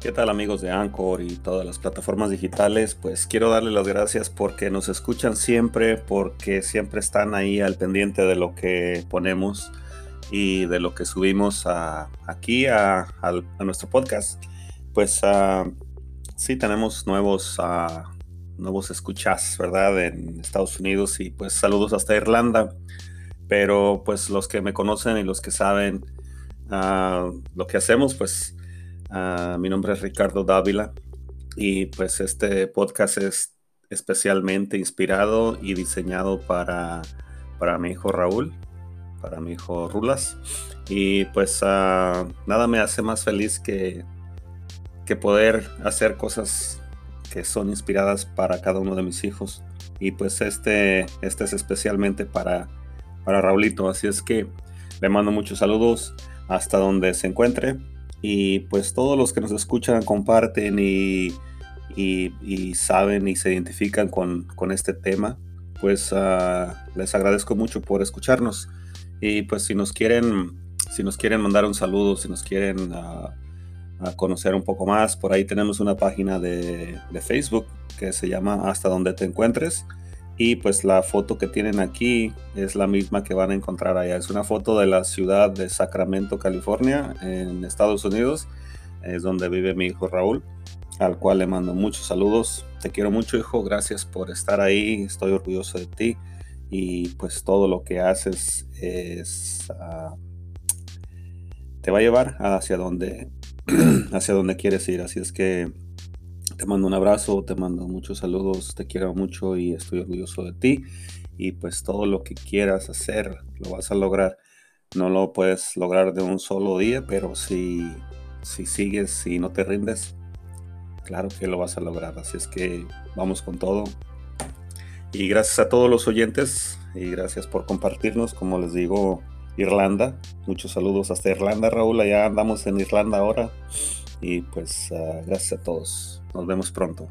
¿Qué tal amigos de Anchor y todas las plataformas digitales? Pues quiero darles las gracias porque nos escuchan siempre, porque siempre están ahí al pendiente de lo que ponemos y de lo que subimos aquí a, nuestro podcast. Pues uh, sí tenemos nuevos, uh, nuevos escuchas, ¿verdad? En Estados Unidos y pues saludos hasta Irlanda. Pero pues los que me conocen y los que saben lo que hacemos, pues mi nombre es Ricardo Dávila y pues este podcast es especialmente inspirado y diseñado para, para mi hijo Raúl, para mi hijo Rulas. Y pues nada me hace más feliz que, que poder hacer cosas que son inspiradas para cada uno de mis hijos. Y pues este, este es especialmente para, para Raulito. Así es que le mando muchos saludos hasta donde se encuentre. Y pues todos los que nos escuchan comparten y, y, saben y se identifican con, con este tema, pues ah, les agradezco mucho por escucharnos. Y pues si nos quieren, si nos quieren mandar un saludo, si nos quieren uh, conocer un poco más, por ahí tenemos una página de, de Facebook que se llama Hasta donde te encuentres. Y pues la foto que tienen aquí es la misma que van a encontrar allá. Es una foto de la ciudad de Sacramento, California, en Estados Unidos. Es donde vive mi hijo Raúl, al cual le mando muchos saludos. Te quiero mucho, hijo. Gracias por estar ahí. Estoy orgulloso de ti. Y pues todo lo que haces es... Ah, te va a llevar hacia donde, hacia donde quieres ir. Así es que te mando un abrazo, te mando muchos saludos, te quiero mucho y estoy orgulloso de ti. Y pues todo lo que quieras hacer, lo vas a lograr. No lo puedes lograr de un solo día, pero si, si sigues y no te rindes, claro que lo vas a lograr. Así es que vamos con todo. Y gracias a todos los oyentes y gracias por compartirnos, como les digo, Irlanda. Muchos saludos hasta Irlanda, Raúl. Ya andamos en Irlanda ahora. Y pues ah, gracias a todos. Nos vemos pronto.